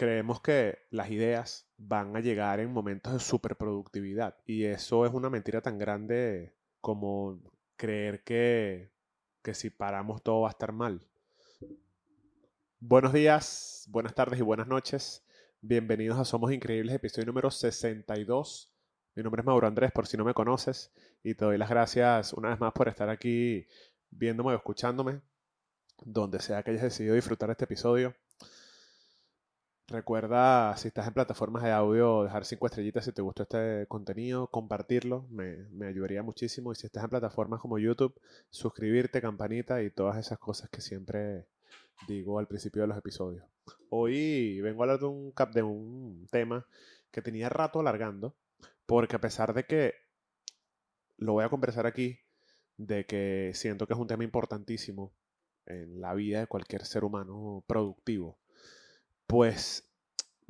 creemos que las ideas van a llegar en momentos de superproductividad y eso es una mentira tan grande como creer que, que si paramos todo va a estar mal. Buenos días, buenas tardes y buenas noches. Bienvenidos a Somos Increíbles, episodio número 62. Mi nombre es Mauro Andrés, por si no me conoces, y te doy las gracias una vez más por estar aquí viéndome o escuchándome, donde sea que hayas decidido disfrutar este episodio. Recuerda, si estás en plataformas de audio, dejar cinco estrellitas si te gustó este contenido, compartirlo, me, me, ayudaría muchísimo. Y si estás en plataformas como YouTube, suscribirte, campanita y todas esas cosas que siempre digo al principio de los episodios. Hoy vengo a hablar de un, de un tema que tenía rato alargando, porque a pesar de que lo voy a conversar aquí, de que siento que es un tema importantísimo en la vida de cualquier ser humano productivo, pues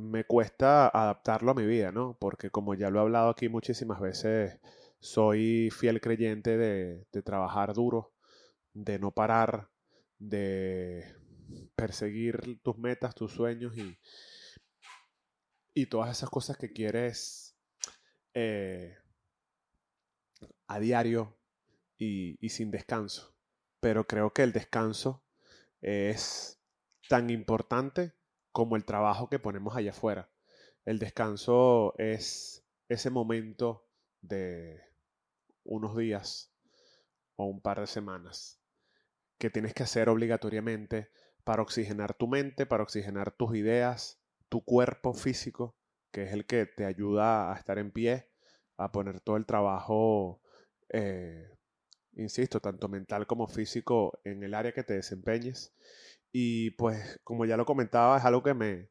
me cuesta adaptarlo a mi vida, ¿no? Porque como ya lo he hablado aquí muchísimas veces, soy fiel creyente de, trabajar duro, de no parar, de perseguir tus metas, tus sueños y, y todas esas cosas que quieres eh, a diario y sin descanso. Pero creo que el descanso es tan importante como el trabajo que ponemos allá afuera. El descanso es ese momento de unos días o un par de semanas que tienes que hacer obligatoriamente para oxigenar tu mente, para oxigenar tus ideas, tu cuerpo físico, que es el que te ayuda a estar en pie, a poner todo el trabajo, eh, insisto, tanto mental como físico en el área que te desempeñes. Y pues, como ya lo comentaba, es algo que me,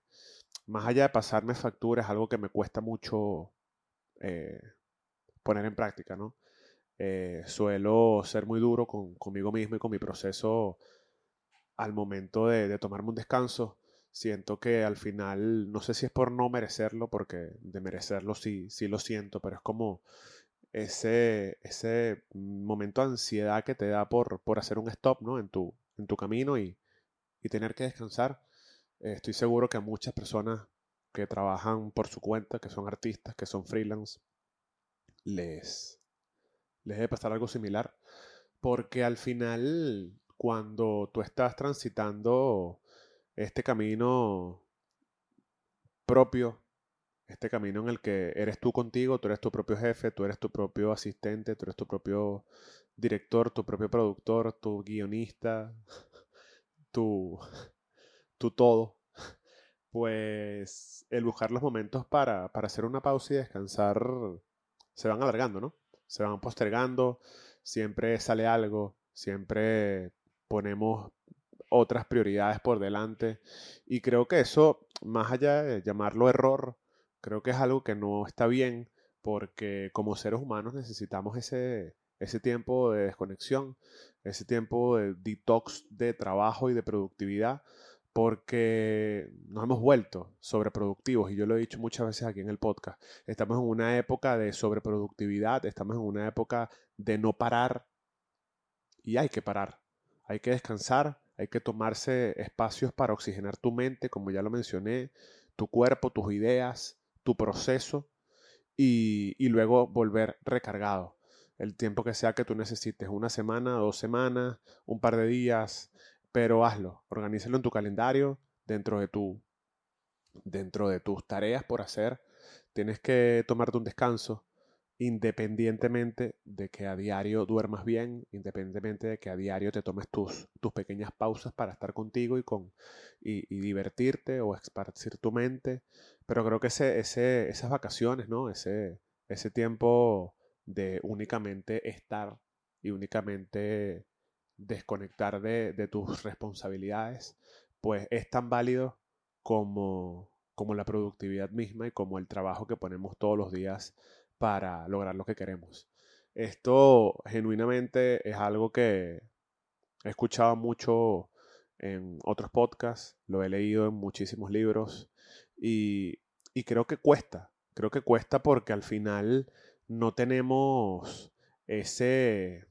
más allá de pasarme facturas, es algo que me cuesta mucho eh, poner en práctica, ¿no? Eh, suelo ser muy duro con, conmigo mismo y con mi proceso al momento de, tomarme un descanso, siento que al final, no sé si es por no merecerlo, porque de merecerlo sí, sí lo siento, pero es como ese, ese momento de ansiedad que te da por, por hacer un stop ¿no? en, tu, en tu camino y, y tener que descansar. Eh, estoy seguro que a muchas personas que trabajan por su cuenta, que son artistas, que son freelance, les, les debe pasar algo similar. Porque al final cuando tú estás transitando este camino propio, este camino en el que eres tú contigo, tú eres tu propio jefe, tú eres tu propio asistente, tú eres tu propio director, tu propio productor, tu guionista, tu, todo, pues el buscar los momentos para, para hacer una pausa y descansar se van alargando, ¿no? Se van postergando, siempre sale algo, siempre ponemos otras prioridades por delante. Y creo que eso, más allá de llamarlo error, creo que es algo que no está bien porque como seres humanos necesitamos ese, ese tiempo de desconexión, ese tiempo de detox de trabajo y de productividad, porque nos hemos vuelto sobreproductivos y yo lo he dicho muchas veces aquí en el podcast. Estamos en una época de sobreproductividad, estamos en una época de no parar y hay que parar. Hay que descansar, hay que tomarse espacios para oxigenar tu mente, como ya lo mencioné, tu cuerpo, tus ideas, tu proceso y, luego volver recargado. El tiempo que sea que tú necesites, una semana, dos semanas, un par de días, pero hazlo, organízalo en tu calendario, dentro de tu dentro de tus tareas por hacer, tienes que tomarte un descanso, independientemente de que a diario duermas bien, independientemente de que a diario te tomes tus, tus pequeñas pausas para estar contigo y, con, y, divertirte o esparcir tu mente. Pero creo que ese, ese, esas vacaciones, ¿no? Ese, ese tiempo de únicamente estar y únicamente desconectar de, de tus responsabilidades, pues es tan válido como, como la productividad misma y como el trabajo que ponemos todos los días para lograr lo que queremos. Esto genuinamente es algo que he escuchado mucho en otros podcasts, lo he leído en muchísimos libros y, creo que cuesta, creo que cuesta porque al final no tenemos ese,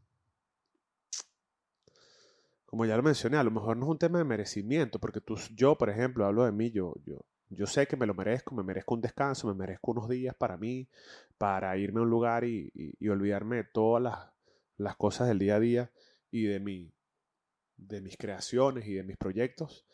como ya lo mencioné, a lo mejor no es un tema de merecimiento, porque tú, yo, por ejemplo, hablo de mí, yo, yo, Yo sé que me lo merezco, me merezco un descanso, me merezco unos días para mí, para irme a un lugar y, olvidarme de todas las, las, cosas del día a día y de, mi, de mis creaciones y de mis proyectos.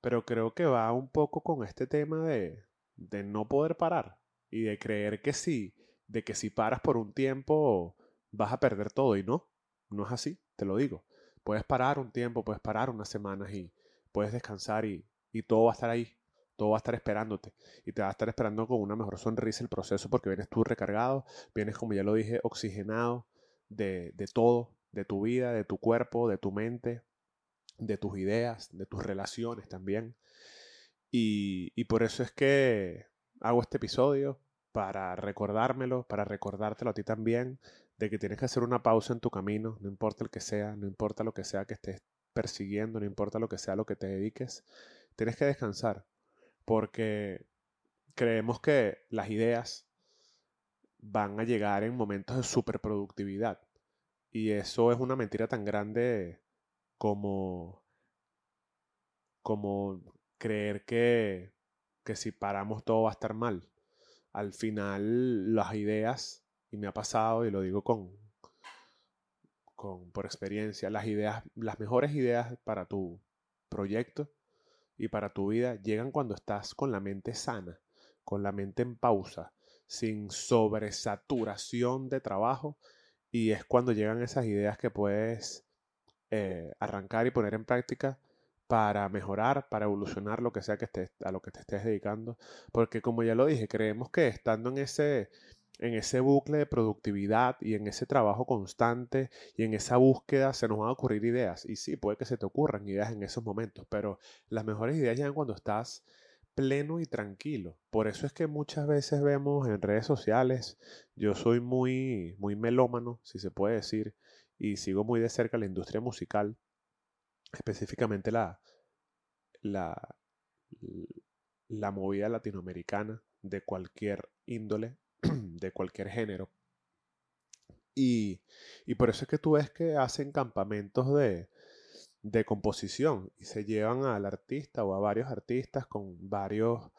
Pero creo que va un poco con este tema de, de no poder parar y de creer que sí, de que si paras por un tiempo vas a perder todo y no, no es así, te lo digo. Puedes parar un tiempo, puedes parar unas semanas y puedes descansar y, y todo va a estar ahí, todo va a estar esperándote y te va a estar esperando con una mejor sonrisa el proceso porque vienes tú recargado, vienes como ya lo dije, oxigenado de, de todo, de tu vida, de tu cuerpo, de tu mente, de tus ideas, de tus relaciones también. Y, y por eso es que hago este episodio, para recordármelo, para recordártelo a ti también, de que tienes que hacer una pausa en tu camino, no importa el que sea, no importa lo que sea que estés persiguiendo, no importa lo que sea lo que te dediques, tienes que descansar, porque creemos que las ideas van a llegar en momentos de superproductividad. Y eso es una mentira tan grande como, como creer que, que si paramos todo va a estar mal. Al final las ideas y me ha pasado, y lo digo con, con, por experiencia, las ideas, las mejores ideas para tu proyecto y para tu vida llegan cuando estás con la mente sana, con la mente en pausa, sin sobresaturación de trabajo, y es cuando llegan esas ideas que puedes eh, arrancar y poner en práctica para mejorar, para evolucionar lo que sea que estés, a lo que te estés dedicando. Porque como ya lo dije, creemos que estando en ese, en ese bucle de productividad y en ese trabajo constante y en esa búsqueda se nos van a ocurrir ideas. Y sí, puede que se te ocurran ideas en esos momentos, pero las mejores ideas llegan cuando estás pleno y tranquilo. Por eso es que muchas veces vemos en redes sociales, yo soy muy, muy melómano, si se puede decir, y sigo muy de cerca la industria musical específicamente la, la, la movida latinoamericana de cualquier índole, de cualquier género. Y, y, por eso es que tú ves que hacen campamentos de, de composición y se llevan al artista o a varios artistas con varios,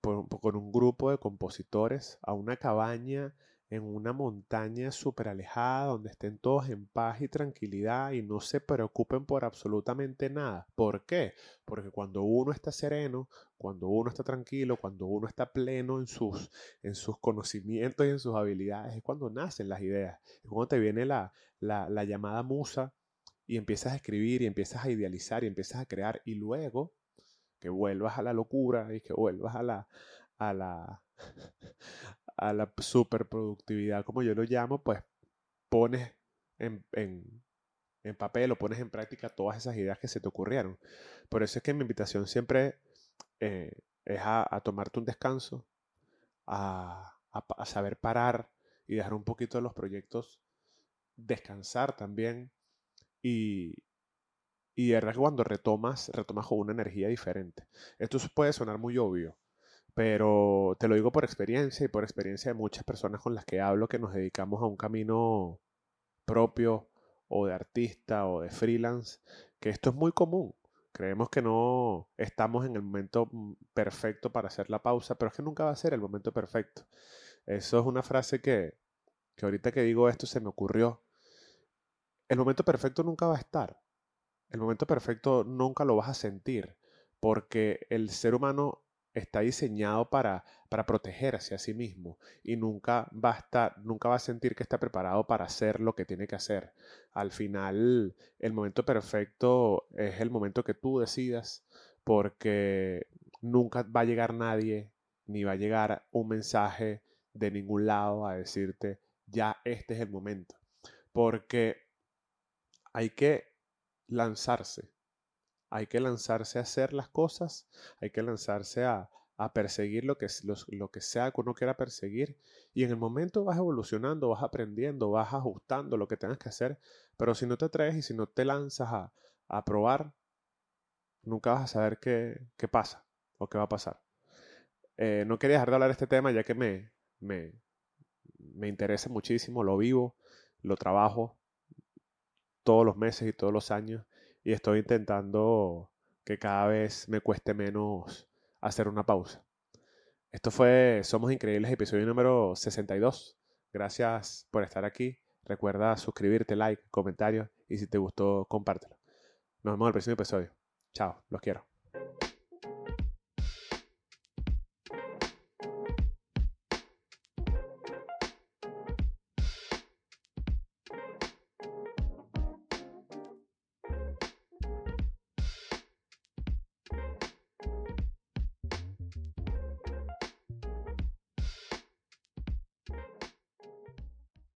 con un grupo de compositores a una cabaña en una montaña súper alejada donde estén todos en paz y tranquilidad y no se preocupen por absolutamente nada. ¿Por qué? Porque cuando uno está sereno, cuando uno está tranquilo, cuando uno está pleno en sus, en sus conocimientos y en sus habilidades, es cuando nacen las ideas. Es cuando te viene la, la, la llamada musa y empiezas a escribir y empiezas a idealizar y empiezas a crear y luego que vuelvas a la locura y que vuelvas a la, a la, a la superproductividad, como yo lo llamo, pues pones en, papel o pones en práctica todas esas ideas que se te ocurrieron. Por eso es que mi invitación siempre eh, es a, tomarte un descanso, a, saber parar y dejar un poquito los proyectos descansar también. Y, y de verdad que cuando retomas, retomas con una energía diferente. Esto puede sonar muy obvio, pero te lo digo por experiencia y por experiencia de muchas personas con las que hablo que nos dedicamos a un camino propio o de artista o de freelance, que esto es muy común. Creemos que no estamos en el momento mm, perfecto para hacer la pausa, pero es que nunca va a ser el momento perfecto. Eso es una frase que, que ahorita que digo esto se me ocurrió. El momento perfecto nunca va a estar. El momento perfecto nunca lo vas a sentir, porque el ser humano está diseñado para, para protegerse a sí mismo y nunca va a estar, nunca va a sentir que está preparado para hacer lo que tiene que hacer. Al final, el momento perfecto es el momento que tú decidas porque nunca va a llegar nadie ni va a llegar un mensaje de ningún lado a decirte ya este es el momento. Porque hay que lanzarse hay que lanzarse a hacer las cosas, hay que lanzarse a, perseguir lo que, lo, que sea que uno quiera perseguir. Y en el momento vas evolucionando, vas aprendiendo, vas ajustando lo que tengas que hacer. Pero si no te atreves y si no te lanzas a, probar, nunca vas a saber qué, qué, pasa o qué va a pasar. Eh, no quería dejar de hablar de este tema ya que me, me, me interesa muchísimo, lo vivo, lo trabajo todos los meses y todos los años y estoy intentando que cada vez me cueste menos hacer una pausa. Esto fue Somos Increíbles, episodio número 62. Gracias por estar aquí. Recuerda suscribirte, like, comentario y si te gustó, compártelo. Nos vemos en el próximo episodio. Chao, los quiero.